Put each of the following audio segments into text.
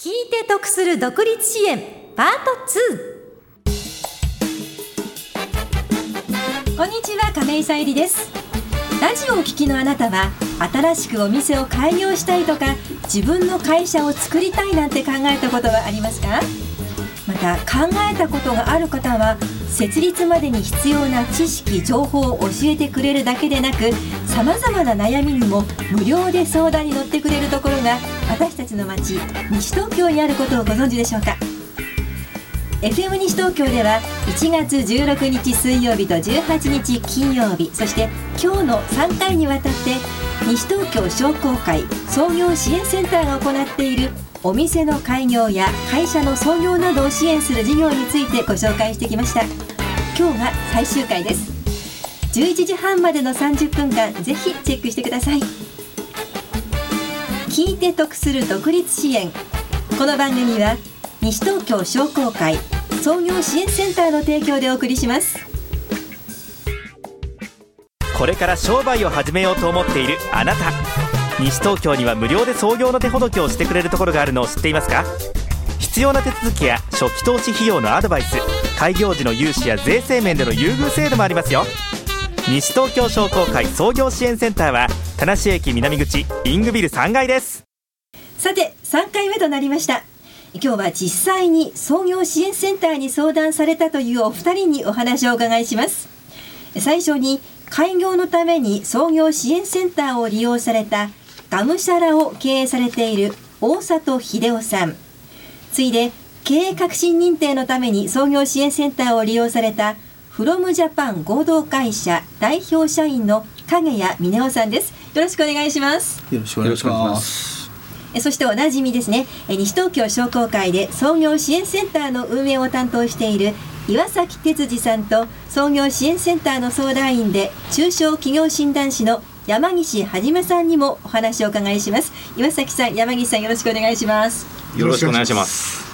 聞いて得する独立支援パート2こんにちは亀井さゆりです。ラジオを聞きのあなたは新しくお店を開業したいとか自分の会社を作りたいなんて考えたことはありますか？また考えたことがある方は設立までに必要な知識情報を教えてくれるだけでなくさまざまな悩みにも無料で相談に乗ってくれるところが私たちの町西東京にあることをご存知でしょうか？FM 西東京では1月16日水曜日と18日金曜日そして今日の3回にわたって西東京商工会創業支援センターが行っているお店の開業や会社の創業などを支援する事業についてご紹介してきました。今日が最終回です。11時半までの30分間ぜひチェックしてください。聞いて得する独立支援。この番組は西東京商工会創業支援センターの提供でお送りします。これから商売を始めようと思っているあなた。西東京には無料で創業の手ほどきをしてくれるところがあるのを知っていますか？必要な手続きや初期投資費用のアドバイス開業時の融資や税制面での優遇制度もありますよ。西東京商工会創業支援センターは田無駅南口イングビル3階です。さて3回目となりました。今日は実際に創業支援センターに相談されたというお二人にお話をお伺いします。最初に開業のために創業支援センターを利用されたがむしゃらを経営されている大里秀夫さん。次いで経営革新認定のために創業支援センターを利用されたフロムジャパン合同会社代表社員の影谷峰夫さんです。よろしくお願いします。よろしくお願いします。えそしておなじみですね。え西東京商工会で創業支援センターの運営を担当している岩崎哲司さんと創業支援センターの相談員で中小企業診断士の山岸はじめさんにもお話を伺いします。岩崎さん山岸さんよろしくお願いします。よろしくお願いします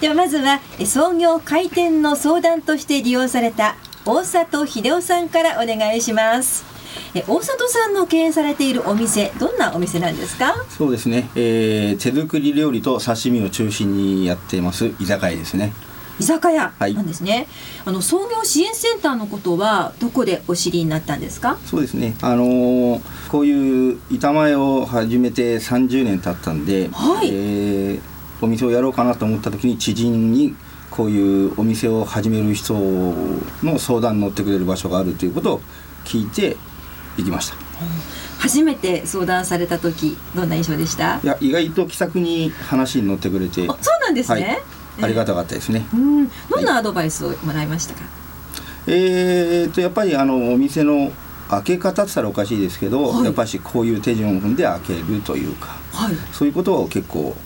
ではまずは創業開店の相談として利用された大里秀夫さんからお願いしますえ大里さんの経営されているお店どんなお店なんですか？そうですね、えー、手作り料理と刺身を中心にやっています居酒屋ですね。居酒屋。なんですね、はい、あの創業支援センターのことはどこでお知りになったんですか？そうですね。あのー、こういう板前を始めて30年経ったんで、はい、えー、お店をやろうかなと思った時に知人にこういうお店を始める人の相談に乗ってくれる場所があるということを聞いて行きました。初めて相談された時どんな印象でした？いや意外と気さくに話に乗ってくれてそうなんですね、はいありがたかったですね。うん、どんなアドバイスをもらいましたか？えー、とやっぱりあのお店の開け方って言ったらおかしいですけど、はい、やっぱりこういう手順を踏んで開けるというか、はい、そういうことを結構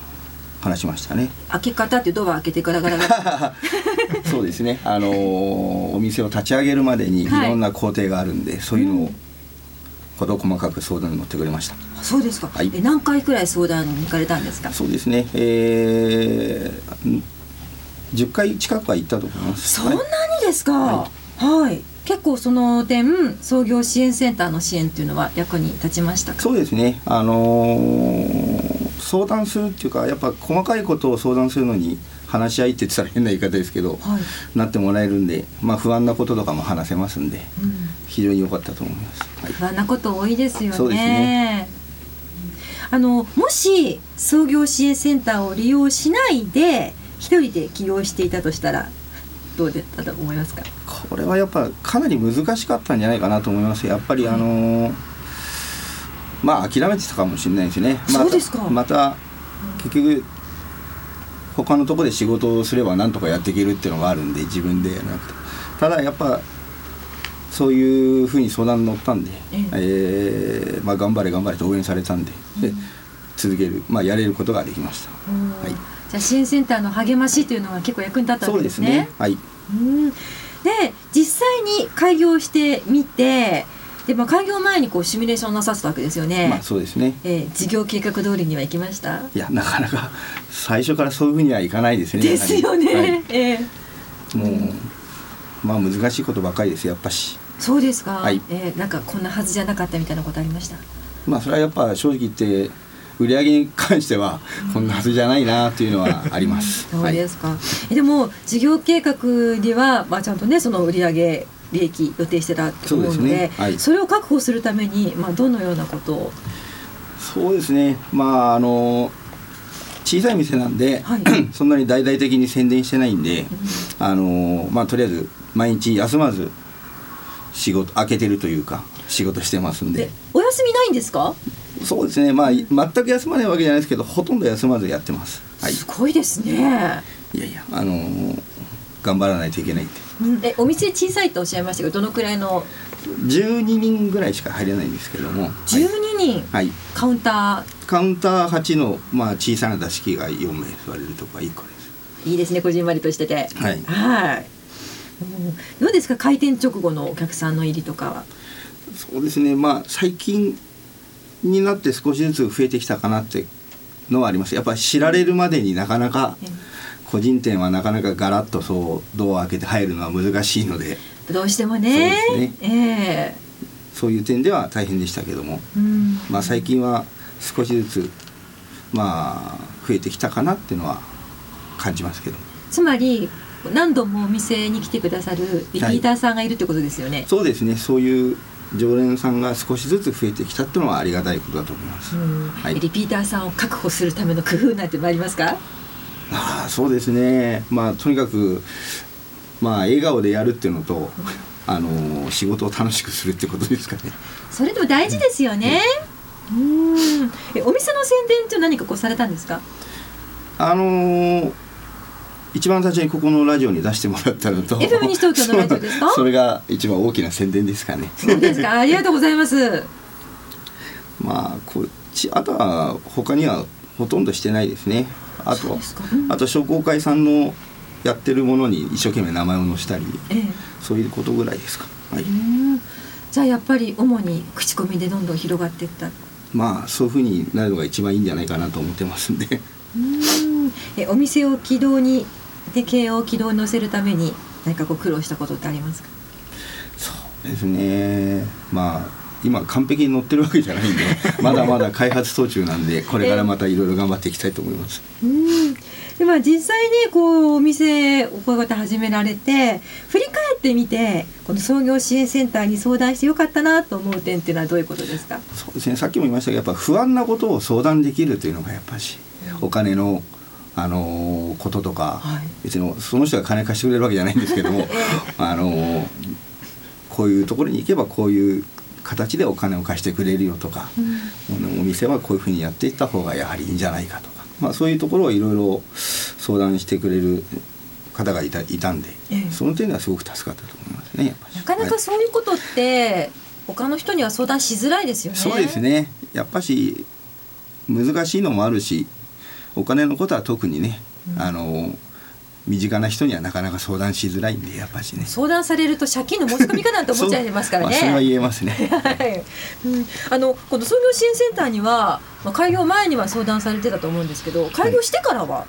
話しましたね。開け方ってドア開けてガラガラガラ。そうですね。あのお店を立ち上げるまでにいろんな工程があるんで、はい、そういうのを、こと細かく相談に乗ってくれました。そうですか。はい、え何回くらい相談に行かれたんですか？そうですね。えー、10回近くは行ったと思いますそんなにですか、はい、はい、結構その点創業支援センターの支援っていうのは役に立ちましたそうですねあのー、相談するっていうかやっぱ細かいことを相談するのに話し合いって言ったら変な言い方ですけど、はい、なってもらえるんで、まあ、不安なこととかも話せますんで、うん、非常に良かったと思います、はい、不安なこと多いですよね。そうですね。あのもし創業支援センターを利用しないで一人で起業していたとしたらどうだったと思いますか？これはやっぱかなり難しかったんじゃないかなと思います。やっぱりあのー、まあ諦めてたかもしれないですね。そうですか。また結局他のところで仕事をすればなんとかやっていけるっていうのがあるんで自分でやらなくてただやっぱそういうふうに相談に乗ったんで、えええー、まあ、頑張れ頑張れと応援されたんでうん、で続ける、まあ、やれることができました。はいじゃ支援センターの励ましというのが結構役に立ったんですね。すねはい。うんで実際に開業してみて。でまあ、開業前にこうシミュレーションなさったわけですよね。まあ、そうですね。えー、事業計画通りにはいきました？いや、なかなか 最初からそういうふうにはいかないですね。ですよね。はい、えー、もう、うん、まあ、難しいことばかりです、やっぱし。そうですか。はい、えー、なんかこんなはずじゃなかったみたいなことありました？まあ、それはやっぱ正直言って。売り上げに関してはこんなはずじゃないなというのはあります。そうですか、えでも事業計画では、まあ、ちゃんとねその売上利益予定してたと思うのでそうですね。はい。それを確保するために、まあ、どのようなことを？そうですね。まああの小さい店なんで、はい。そんなに大々的に宣伝してないんで、あのまあとりあえず毎日休まず仕事開けてるというか仕事してますんで。でお休みないんですか？そうですね。まあ全く休まないわけじゃないですけどほとんど休まずやってます。はい。すごいですね、いやいやあの頑張らないといけないって。うんえお店小さいとおっしゃいましたけどどのくらいの？12人ぐらいしか入れないんですけども。12人、はい、はいカウンタカウンター8の、まあ、小さな座敷が4名座れるとこが1個です。ーいいですねこじんまりとしてて。はい。はい。うんどうですか開店直後のお客さんの入りとかは？そうですね。まあ最近になって少しずつ増えてきたかなってのはあります。やっぱり知られるまでになかなかえ個人店はなかなかガラッとそうドアを開けて入るのは難しいので。どうしてもね。そうですええ。そういう点では大変でしたけども、うん。まあ、最近は少しずつまあ増えてきたかなっていうのは感じますけど。つまり何度もお店に来てくださるリピーターさんがいるってことですよね、そうですね。そういう常連さんが少しずつ増えてきたっていうのはありがたいことだと思います。うん。はい。リピーターさんを確保するための工夫なんてもありますか？ああそうですね。まあとにかくまあ笑顔でやるっていうのと、あの仕事を楽しくするってことですかね。それでも大事ですよね、うん。えお店の宣伝って何かこうされたんですか？あのー一番最初にここのラジオに出してもらったのと FM 西東京のラジオですか？そ それが一番大きな宣伝ですかね。そうですか。ありがとうございます。まあこっちあとは他にはほとんどしてないですねあとそうん。あと商工会さんのやってるものに一生懸命名前を載せたりええ。そういうことぐらいですか、はい、うん。じゃあやっぱり主に口コミでどんどん広がっていった。まあそういうふうになるのが一番いいんじゃないかなと思ってますんで。うん。えお店を軌道にで経営を軌道に乗せるために何かこう苦労したことってありますか？そうですね。まあ今完璧に乗ってるわけじゃないんで まだまだ開発途中なんでこれからまたいろいろ頑張っていきたいと思います。うん。でまあ実際にこうお店をこうやって始められて振り返ってみてこの創業支援センターに相談してよかったなと思う点っていうのはどういうことですか？そうですね。さっきも言いましたけどやっぱ不安なことを相談できるというのがやっぱしお金のあのーこととか、はい。別にその人が金貸してくれるわけじゃないんですけども あのーこういうところに行けばこういう形でお金を貸してくれるよとか、お店はこういうふうにやっていった方がやはりいいんじゃないかとか、まあ、そういうところをいろいろ相談してくれる方がいたいたんで、ええ。その点ではすごく助かったと思いますねなかなかそういうことって他の人には相談しづらいですよね。そうですね。やっぱし難しいのもあるしお金のことは特にね、あの身近な人にはなかなか相談しづらいんでやっぱしね。相談されると借金の申し込みかなんて思っちゃいますからね。そうまあ、それは言えますね。はい、うん、あのこの創業支援センターには、まあ、開業前には相談されてたと思うんですけど開業してからは、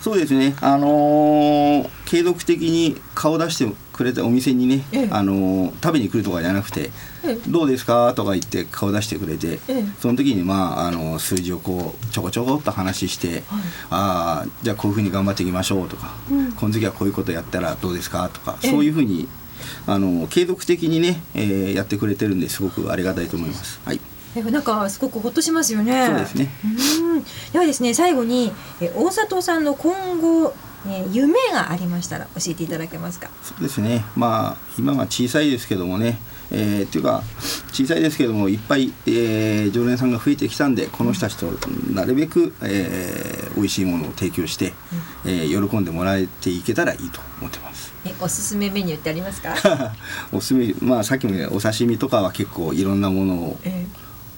そうですね。あのー継続的に顔出してくれたお店にね、ええ。あのー食べに来るとかじゃなくてえ「どうですか?」とか言って顔出してくれて、ええ。その時にまああの数字をこうちょこちょこっと話して「ああじゃあこういうふうに頑張っていきましょう」とか、うん。この時はこういうことやったらどうですか?」とか、ええ。そういうふうにあの継続的にね、えーやってくれてるんですごくありがたいと思います。はい、えなんかすごくほっとしますよね。そうですね。うん。ではですね最後にえ大里さんの今後、え夢がありましたら教えていただけますか？そうですねまあ今は小さいですけどもね、えーっていうか小さいですけどもいっぱい、えー常連さんが増えてきたんでこの人たちとなるべく、えー美味しいものを提供して、えー喜んでもらえていけたらいいと思ってます。えおすすめメニューってありますか？おすすめまあさっきもねお刺身とかは結構いろんなものをえ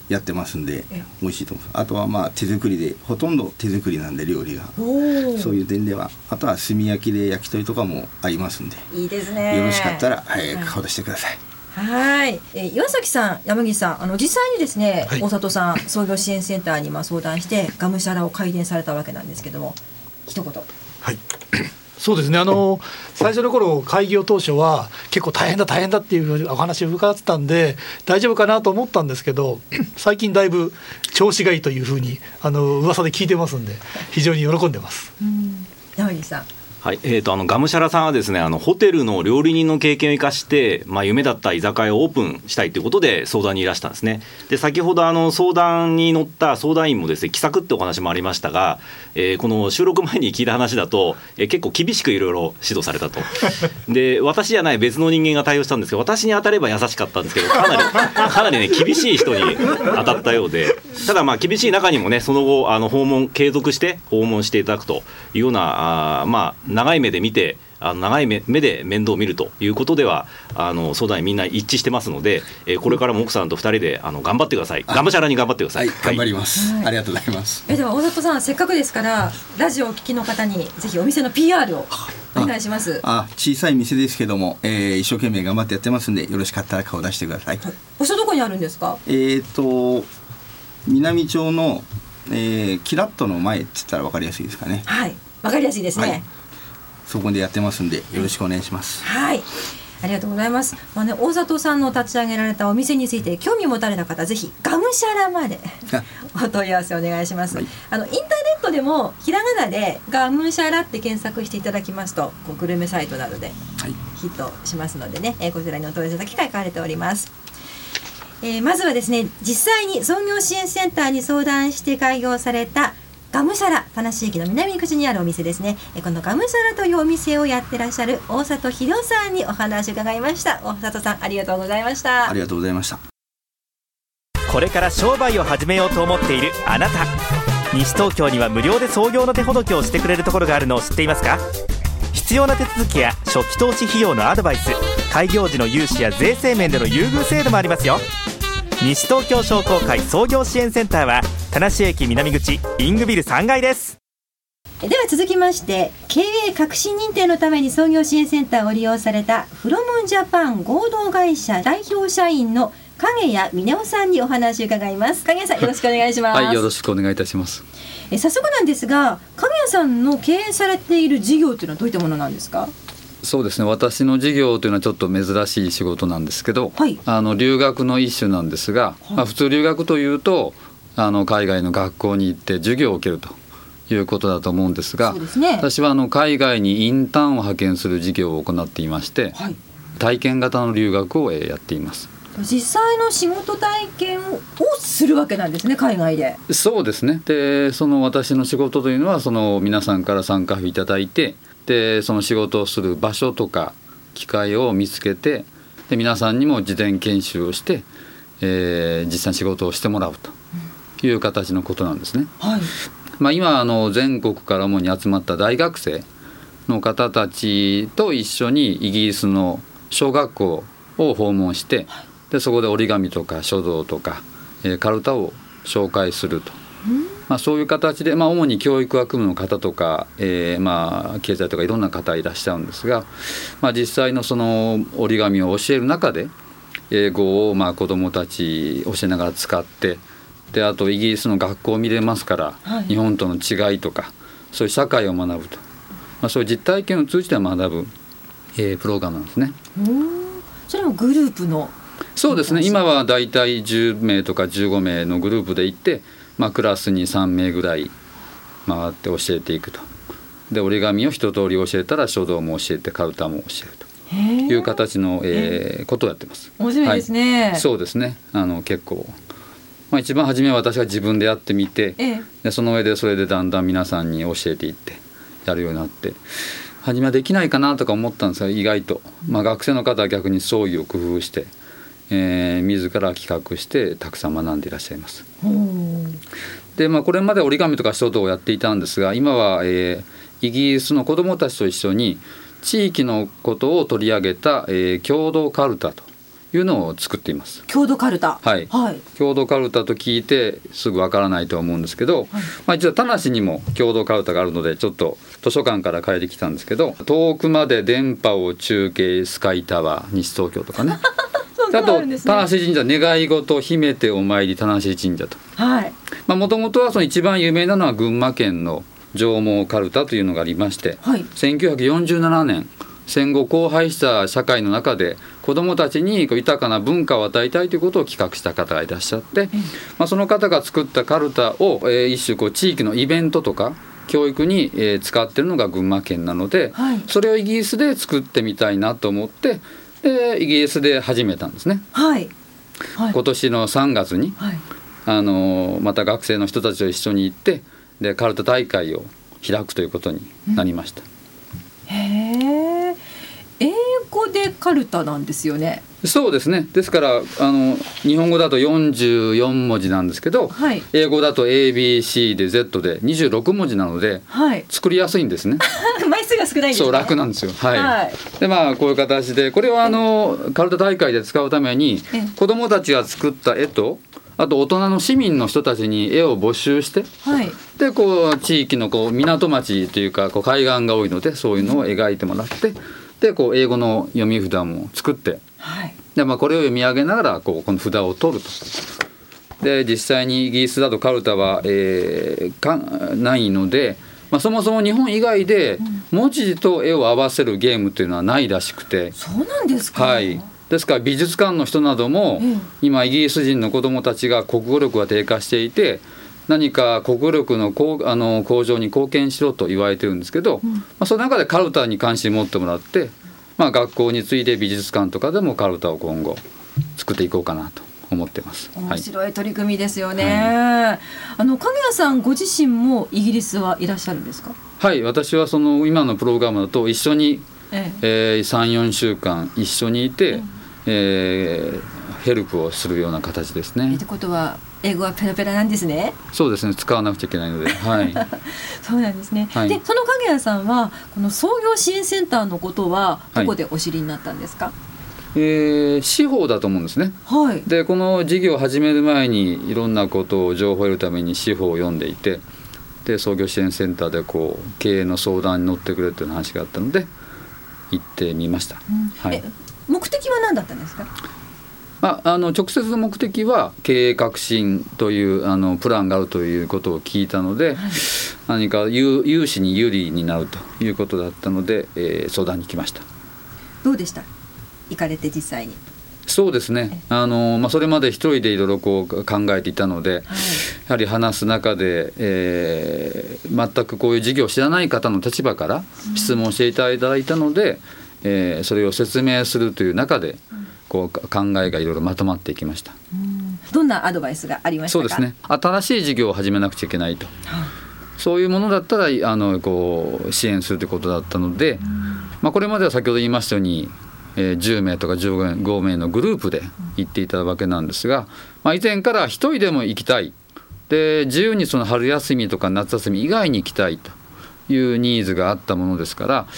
やってますんでえ美味しいと思いますあとはまあ手作りでほとんど手作りなんで料理が。そういう点ではあとは炭焼きで焼き鳥とかもありますんでいいですね。よろしかったら、はいはい顔出してくださいはい、えー岩崎さん、山岸さん、あの実際にですね、はい大里さん創業支援センターにまあ相談してがむしゃらを開店されたわけなんですけども、一言。はい。そうですね。あの最初の頃開業当初は結構大変だ大変だっていうお話を伺ってたんで大丈夫かなと思ったんですけど 最近だいぶ調子がいいというふうにあの噂で聞いてますんで非常に喜んでます。うん。山岸さん。はい、えーと、あのがむしゃらさんはですねあのホテルの料理人の経験を生かして、まあ、夢だった居酒屋をオープンしたいということで相談にいらしたんですね。で先ほどあの相談に乗った相談員もですね気さくってお話もありましたが、えー、この収録前に聞いた話だと、えー、結構厳しくいろいろ指導されたと。で私じゃない別の人間が対応したんですけど私に当たれば優しかったんですけどかなりかなりね厳しい人に当たったようで。ただまあ厳しい中にもねその後あの訪問継続して訪問していただくというようなあまあ長い目で見てあの長い目で面倒を見るということではあの相談員みんな一致してますので、えー、これからも奥さんと2人であの頑張ってください。がむしゃらに頑張ってください、はい、頑張ります、はい、ありがとうございます。えでは大里さんせっかくですからラジオを聞きの方にぜひお店の PR をお願いします。あ小さい店ですけども、えー、一生懸命頑張ってやってますんでよろしかったら顔出してください、はい、場所どこにあるんですか？えっ、ー、と南町の、えー、キラッとの前って言ったら分かりやすいですかね。はい。わかりやすいですね、はいそこでやってますんでよろしくお願いします。はい。ありがとうございます。まあね、大里さんの立ち上げられたお店について興味を持たれた方、ぜひがむしゃらまで お問い合わせお願いします。はい、あのインターネットでもひらがなでがむしゃらって検索していただきますと、こうグルメサイトなどでヒットしますのでね、え、はい、こちらにお問い合わせ先書かれております。えー、まずはですね、実際に創業支援センターに相談して開業されたガムシャラ田無駅の南口にあるお店ですね。このガムシャラというお店をやってらっしゃる大里秀夫さんにお話を伺いました。大里さんありがとうございました。ありがとうございました。これから商売を始めようと思っているあなた。西東京には無料で創業の手ほどきをしてくれるところがあるのを知っていますか？必要な手続きや初期投資費用のアドバイス開業時の融資や税制面での優遇制度もありますよ。西東京商工会創業支援センターは田無駅南口イングビル3階です。では続きまして経営革新認定のために創業支援センターを利用されたフロムジャパン合同会社代表社員の影谷峰夫さんにお話を伺います。影谷さんよろしくお願いします。はいよろしくお願いいたします。え早速なんですが影谷さんの経営されている事業というのはどういったものなんですか？そうですね。私の事業というのはちょっと珍しい仕事なんですけど、はい、あの留学の一種なんですが、はい、まあ、普通留学というとあの海外の学校に行って授業を受けるということだと思うんですが、ね、私はあの海外にインターンを派遣する事業を行っていまして、はい、体験型の留学をやっています。実際の仕事体験をするわけなんですね海外で。そうですね。でその私の仕事というのはその皆さんから参加いただいてでその仕事をする場所とか機会を見つけてで皆さんにも事前研修をして、えー、実際に仕事をしてもらうという形のことなんですね。はい、まあ、今あの全国から主に集まった大学生の方たちと一緒にイギリスの小学校を訪問してでそこで折り紙とか書道とか、えー、カルタを紹介すると。まあ、そういう形で、まあ、主に教育学部の方とか、えー、まあ経済とかいろんな方いらっしゃるんですが、まあ、実際のその折り紙を教える中で英語をまあ子どもたち教えながら使ってであとイギリスの学校を見れますから、はい、日本との違いとかそういう社会を学ぶと、まあ、そういう実体験を通じて学ぶ、えー、プログラムなんですね。それもグループの？そうですね。今はだいたい10名とか15名のグループで行ってまあ、クラスに3名ぐらい回って教えていくと。で折り紙を一通り教えたら書道も教えてカウターも教えると。いう形の、えー、ことをやってます。面白いですね、はい、そうですね。あの結構まあ、一番初めは私が自分でやってみて、ええ、でその上でそれでだんだん皆さんに教えていってやるようになって。初めはできないかなとか思ったんですが意外と、まあ、学生の方は逆に創意を工夫してえー、自ら企画してたくさん学んでいらっしゃいます。でまあこれまで折り紙とか書道をやっていたんですが今は、えー、イギリスの子どもたちと一緒に地域のことを取り上げた、えー、共同カルタというのを作っています。郷土カルタ。はい。はい、郷土カルタと聞いてすぐわからないと思うんですけど、はい、まあ実は田無にも郷土カルタがあるのでちょっと図書館から借りてきたんですけど、遠くまで電波を中継スカイタワー西東京とかね。あと田無神社願い事秘めてお参り田無神社と。はい。まあもともとはその一番有名なのは群馬県の上毛かるたというのがありまして、はい1947年戦後荒廃した社会の中で子どもたちにこう豊かな文化を与えたいということを企画した方がいらっしゃって、まあ、その方が作ったカルタを、えー一種こう地域のイベントとか教育に、えー使ってるのが群馬県なので、はい。それをイギリスで作ってみたいなと思ってでイギリスで始めたんですね。はい。はい。今年の3月にはい。あのまた学生の人たちと一緒に行ってでカルタ大会を開くということになりました。へえ英語でカルタなんですよね。そうですね。ですからあの日本語だと44文字なんですけど、はい。英語だと ABC で Z で26文字なのではい。作りやすいんですね。枚数が少ないんですそうね楽なんですよ。はい。はい。でまあこういう形でこれはあのカルタ大会で使うためにええ。子どもたちが作った絵とあと大人の市民の人たちに絵を募集してはい。でこう地域のこう港町というかこう海岸が多いのでそういうのを描いてもらってでこう英語の読み札も作ってはい。で、まあ、これを読み上げながらこうこの札を取ると。で実際にイギリスだとカルタは、えーかないので、まあ、そもそも日本以外で文字と絵を合わせるゲームというのはないらしくて、そうなんですか？はい、ですから美術館の人などもええ。今イギリス人の子どもたちが国語力が低下していて何か国語力の向あの向上に貢献しろと言われてるんですけど、まあ、その中でカルタに関心を持ってもらって、まあ、学校に次いで美術館とかでもカルタを今後作っていこうかなと思ってます。は面い白い取り組みですよね、あの影谷さんご自身もイギリスはいらっしゃるんですか？はい、私はその今のプログラムだと一緒に、ええ。えー、34週間一緒にいて、えーヘルプをするような形ですね。って。ことは英語はペラペラなんですね。そうですね。使わなくちゃいけないので、はい、そうなんですね、はい。でその影谷さんはこの創業支援センターのことはどはい。こでお知りになったんですか？えー司法だと思うんですね。はい、でこの事業を始める前にいろんなことを情報を得るために司法を読んでいてで創業支援センターでこう経営の相談に乗ってくれという話があったので行ってみました。うん。はい。え目的は何だったんですか？まあ、あの直接の目的は経営革新というあのプランがあるということを聞いたので、何か融融資に有利になるということだったので、えー相談に来ました。どうでした？行かれて実際に、そうですね。あの、まあ、それまで一人でいろいろこう考えていたので、はい。やはり話す中で、えー全くこういう事業を知らない方の立場から質問していただいたので、えーそれを説明するという中でこう考えがいろいろまとまっていきました。うん。どんなアドバイスがありましたか？そうですね。新しい事業を始めなくちゃいけないと、そういうものだったらあのこう支援するということだったので、まあ、これまでは先ほど言いましたように、えー10名とか15名のグループで行っていたわけなんですが、まあ、以前から一人でも行きたい。で自由にその春休みとか夏休み以外に行きたいと。いうニーズがあったものですから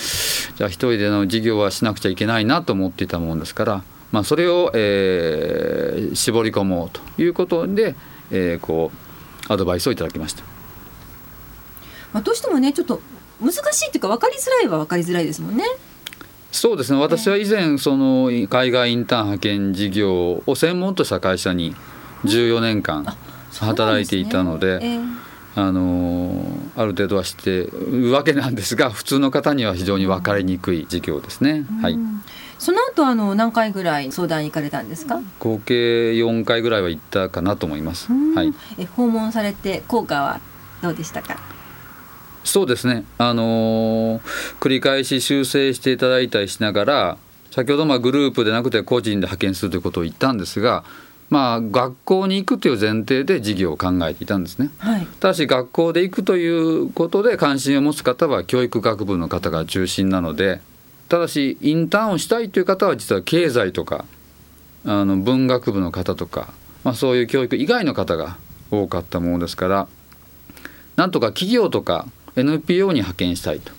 じゃあ一人での事業はしなくちゃいけないなと思っていたものですから、まあ、それを、えー絞り込もうということで、えーこうアドバイスをいただきました。まあ、どうしてもねちょっと難しいっていうか分かりづらいは分かりづらいですもんね。そうですね。私は以前その海外インターン派遣事業を専門とした会社に14年間働いていたので、ええ。あのある程度は知ってるわけなんですが普通の方には非常に分かりにくい事業ですね。はい。うんその後あの何回ぐらい相談に行かれたんですか、合計4回ぐらいは行ったかなと思います。うん。はい、え訪問されて効果はどうでしたか？そうですね、あのー繰り返し修正していただいたりしながら先ほどまあグループでなくて個人で派遣するということを言ったんですが、まあ、学校に行くという前提で事業を考えていたんですね。はい。ただし学校で行くということで関心を持つ方は教育学部の方が中心なのでただしインターンをしたいという方は実は経済とかあの文学部の方とか、まあ、そういう教育以外の方が多かったものですからなんとか企業とか NPO に派遣したいと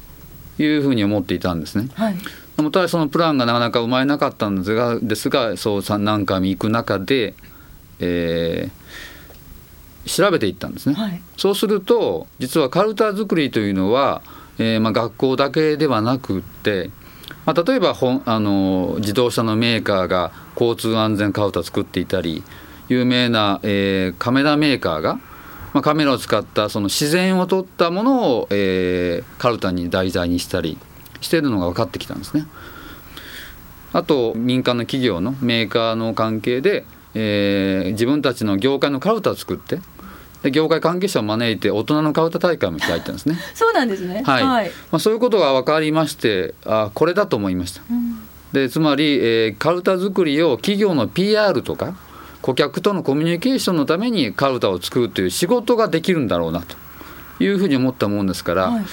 いうふうに思っていたんですね。はいでもただそのプランがなかなか生まれなかったんですがですがそうさ何回も行く中で、えー調べていったんですね。はいそうすると実はカルタ作りというのは、えーまあ、学校だけではなくって、まあ、例えば本あの自動車のメーカーが交通安全カルタ作っていたり有名な、えーカメラメーカーが、まあ、カメラを使ったその自然を撮ったものを、えー、カルタに題材にしたりしてるのが分かってきたんですね。あと民間の企業のメーカーの関係で、えー、自分たちの業界のカルタを作ってで業界関係者を招いて大人のカルタ大会も開いたんですね。そうなんですね。はい。はい、まあそういうことが分かりまして、あこれだと思いました。うん、でつまり、えー、カルタ作りを企業の PR とか顧客とのコミュニケーションのためにカルタを作るという仕事ができるんだろうなというふうに思ったもんですから、はい、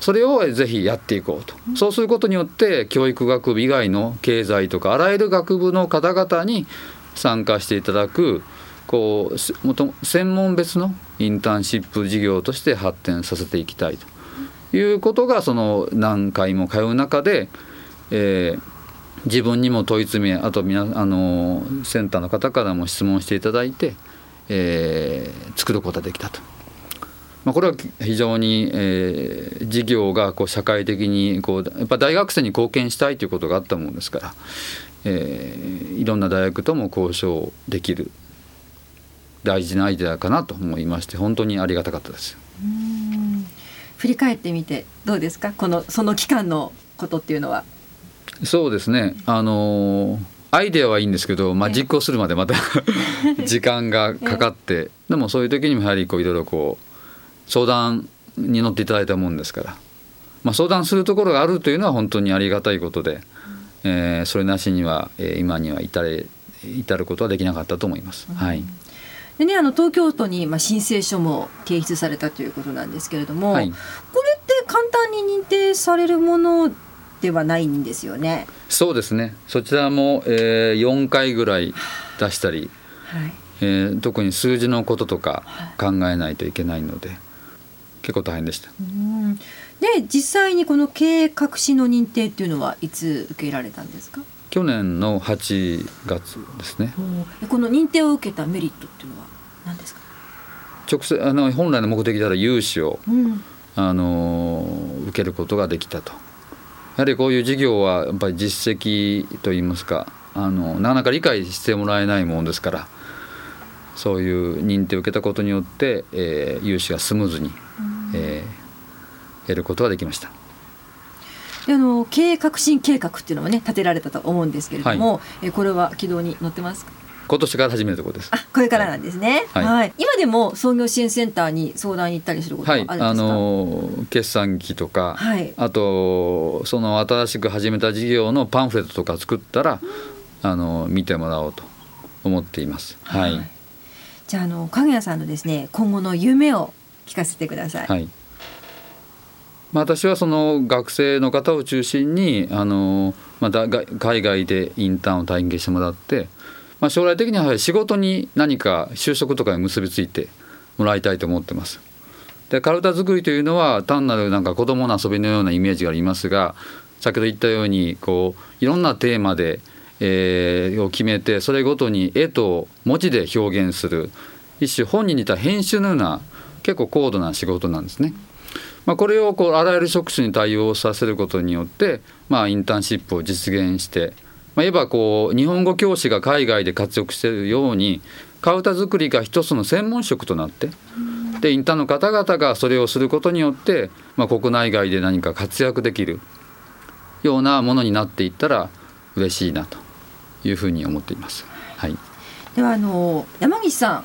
それをぜひやっていこうと、そうすることによって教育学部以外の経済とかあらゆる学部の方々に参加していただくこうもと専門別のインターンシップ事業として発展させていきたいということがその何回も通う中で、えー、自分にも問い詰めあと皆あのセンターの方からも質問していただいて、えー、作ることができたと。まあ、これは非常に、えー、事業がこう社会的にこうやっぱ大学生に貢献したいということがあったものですから、えー、いろんな大学とも交渉できる大事なアイデアかなと思いまして本当にありがたかったです。振り返ってみてどうですか？このその期間のことっていうのは。そうですね。あのアイデアはいいんですけど、まあ、実行するまでまた 時間がかかって、でもそういう時にもやはりこういろいろこう相談に乗っていただいたもんですから、まあ、相談するところがあるというのは本当にありがたいことで、えー、それなしには、えー、今には至れ至ることはできなかったと思います。はいでね、あの東京都にまあ申請書も提出されたということなんですけれども、はい、これって簡単に認定されるものではないんですよね？そうですね。そちらも、えー、4回ぐらい出したり、はいえー、特に数字のこととか考えないといけないので、結構大変でした。うんで実際にこの経営隠しの認定っていうのはいつ受けられたんですか？去年の8月ですね。この認定を受けたメリットっていうのは何ですか？直接あの本来の目的である融資を、うん、あの受けることができたと。やはりこういう事業はやっぱり実績といいますかあのなかなか理解してもらえないものですからそういう認定を受けたことによって、えー、融資がスムーズに、うん、えー、得ることができました。であの経営革新計画っていうのもね立てられたと思うんですけれども、はい、えこれは軌道に乗ってますか？今年から始めるところです。あ、これからなんですね。はい。はい、今でも創業支援センターに相談に行ったりすることはあるんですか？はい、あの決算機とか、はい、あとその新しく始めた事業のパンフレットとか作ったら、うん、あの見てもらおうと思っています。はい。はい、じゃああの影谷さんのですね今後の夢を聞かせてください。はい。まあ、私はその学生の方を中心にあの、まあ、海外でインターンを体験してもらってまあ、将来的には仕事に何か就職とかに結びついてもらいたいと思ってます。で体づくりというのは単なるなんか子供の遊びのようなイメージがありますが先ほど言ったようにこういろんなテーマで、えー、を決めてそれごとに絵と文字で表現する一種本人に似た編集のような結構高度な仕事なんですね。まあ、これをこうあらゆる職種に対応させることによって、まあ、インターンシップを実現してまあ、いえばこう日本語教師が海外で活躍しているようにカウタ作りが一つの専門職となってでインターンの方々がそれをすることによって、まあ、国内外で何か活躍できるようなものになっていったら嬉しいなというふうに思っています。はい、ではあの山岸さん、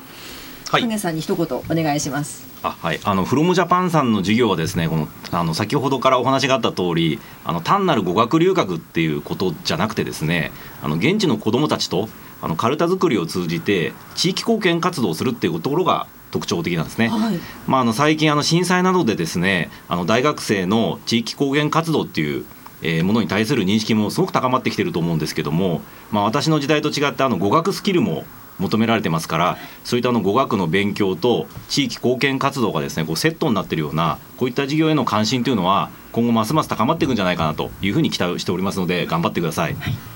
はい、影さんに一言お願いします。あはい、あのフロムジャパンさんの授業はですねこのあの先ほどからお話があった通りあの単なる語学留学っていうことじゃなくてですねあの現地の子どもたちとあのカルタ作りを通じて地域貢献活動をするっていうところが特徴的なんですね。はい、まあ、あの最近あの震災などでですねあの大学生の地域貢献活動っていうえものに対する認識もすごく高まってきてると思うんですけども、まあ、私の時代と違ってあの語学スキルも求められてますからそういったあの語学の勉強と地域貢献活動がですねこうセットになっているようなこういった事業への関心というのは今後ますます高まっていくんじゃないかなというふうに期待しておりますので頑張ってください。はい。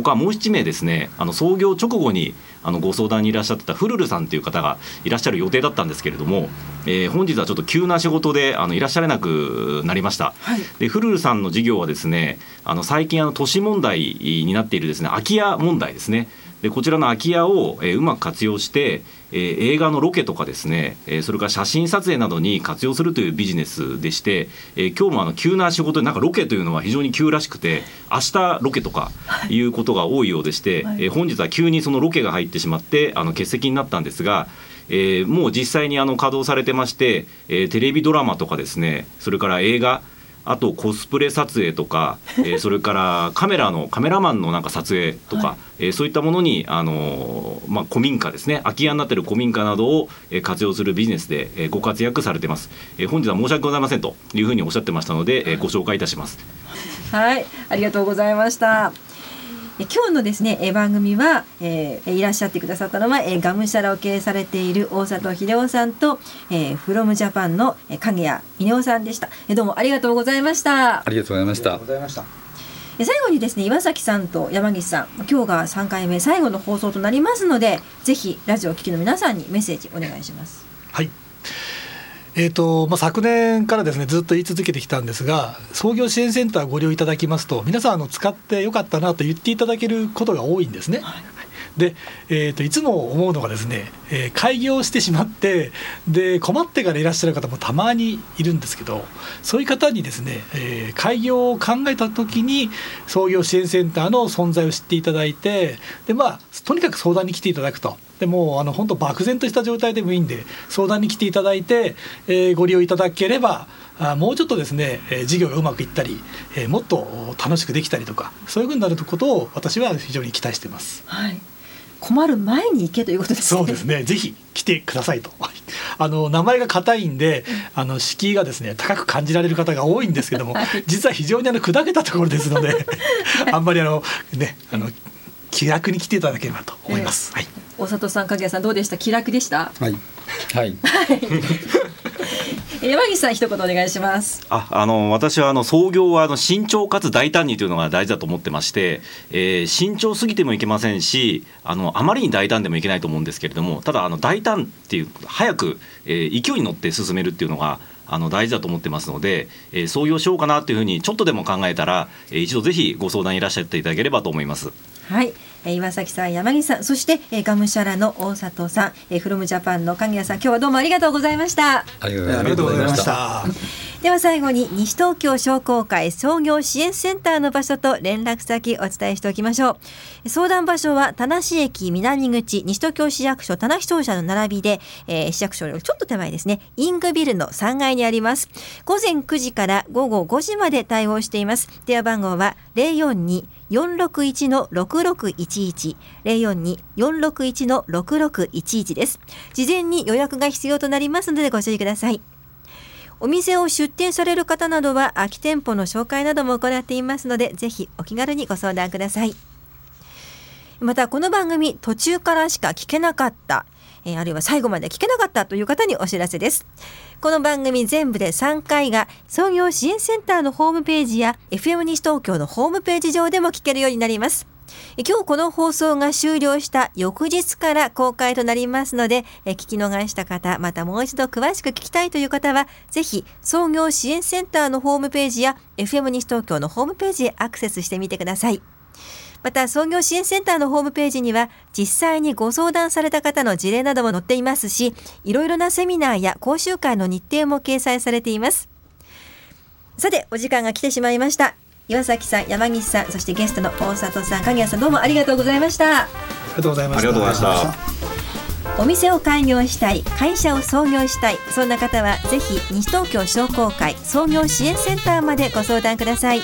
他もう7名ですねあの創業直後にあのご相談にいらっしゃってたフルルさんという方がいらっしゃる予定だったんですけれども、えー、本日はちょっと急な仕事であのいらっしゃれなくなりました、はい、でフルルさんの事業はですねあの最近あの都市問題になっているですね空き家問題ですねでこちらの空き家を、えー、うまく活用して、えー、映画のロケとかですね、えー、それから写真撮影などに活用するというビジネスでして、えー、今日もあの急な仕事でなんかロケというのは非常に急らしくて明日ロケとかいうことが多いようでして、はい、えー、本日は急にそのロケが入ってしまってあの欠席になったんですが、えー、もう実際にあの稼働されてまして、えー、テレビドラマとかですねそれから映画あとコスプレ撮影とか、えー、それからカメラのカメラマンのなんか撮影とか、はい、えー、そういったものにあのー、まあ、古民家ですね。空き家になっている古民家などを、えー、活用するビジネスで、えー、ご活躍されてます、えー、本日は申し訳ございませんというふうにおっしゃってましたので、えー、ご紹介いたします。はい。ありがとうございました今日のですね、え番組は、えー、いらっしゃってくださったのは、えー、ガムシャラを経営されている大里秀夫さんと、えー、フロムジャパンの影谷稲夫さんでした、えー、どうもありがとうございました。ありがとうございました。最後にですね岩崎さんと山岸さん今日が3回目最後の放送となりますのでぜひラジオを聴きの皆さんにメッセージお願いします。はいえーとまあ、昨年からですねずっと言い続けてきたんですが創業支援センターご利用いただきますと皆さんあの使ってよかったなと言っていただけることが多いんですね。はいで、えーと、いつも思うのがですね、えー、開業してしまってで困ってからいらっしゃる方もたまにいるんですけどそういう方にですね、えー、開業を考えた時に創業支援センターの存在を知っていただいてでまあとにかく相談に来ていただくと。でもあの本当漠然とした状態でもいいんで相談に来ていただいて、えー、ご利用いただければあもうちょっとですね、えー、事業がうまくいったり、えー、もっと楽しくできたりとかそういうふうになることを私は非常に期待してます。はい困る前に行けということです、ね、そうですね。ぜひ来てくださいと。あの名前が硬いんで、あの敷居がですね高く感じられる方が多いんですけども、はい、実は非常にあの砕けたところですので、あんまりあのねあの気楽に来ていただければと思います。えー、はい。大里さん、影谷さんどうでした？気楽でした？はい。はい。山岸さん一言お願いします。あ、あの私はあの創業はあの慎重かつ大胆にというのが大事だと思ってまして、えー、慎重すぎてもいけませんし、あのあまりに大胆でもいけないと思うんですけれども、ただあの大胆っていう早く、えー、勢いに乗って進めるっていうのがあの大事だと思ってますので、えー、創業しようかなというふうにちょっとでも考えたら、えー、一度ぜひご相談いらっしゃっていただければと思います。はい。岩崎さん、山岸さん、そして、えガムシャラの大里さん、えフロムジャパンの影谷さん、今日はどうもありがとうございました。ありがとうございました。では最後に西東京商工会創業支援センターの場所と連絡先お伝えしておきましょう。相談場所は田無駅南口西東京市役所田無庁舎の並びで、えー、市役所よりちょっと手前ですね。イングビルの3階にあります。午前9時から午後5時まで対応しています。電話番号は042 461の6611 042 461の6611です。事前に予約が必要となりますのでご注意ください。お店を出店される方などは空き店舗の紹介なども行っていますのでぜひお気軽にご相談くださいまたこの番組途中からしか聞けなかったえー、あるいは最後まで聞けなかったという方にお知らせです。この番組全部で3回が創業支援センターのホームページや FM 西東京のホームページ上でも聞けるようになります。今日この放送が終了した翌日から公開となりますので、聞き逃した方、またもう一度詳しく聞きたいという方は、ぜひ創業支援センターのホームページや FM 西東京のホームページへアクセスしてみてください。また創業支援センターのホームページには実際にご相談された方の事例なども載っていますしいろいろなセミナーや講習会の日程も掲載されていますさてお時間が来てしまいました岩崎さん山岸さんそしてゲストの大里さん影谷さんどうもありがとうございました。ありがとうございました。お店を開業したい会社を創業したいそんな方はぜひ西東京商工会創業支援センターまでご相談ください。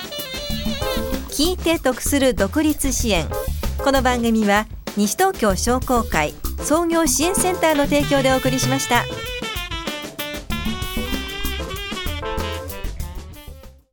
聞いて得する独立支援。この番組は西東京商工会創業支援センターの提供でお送りしました。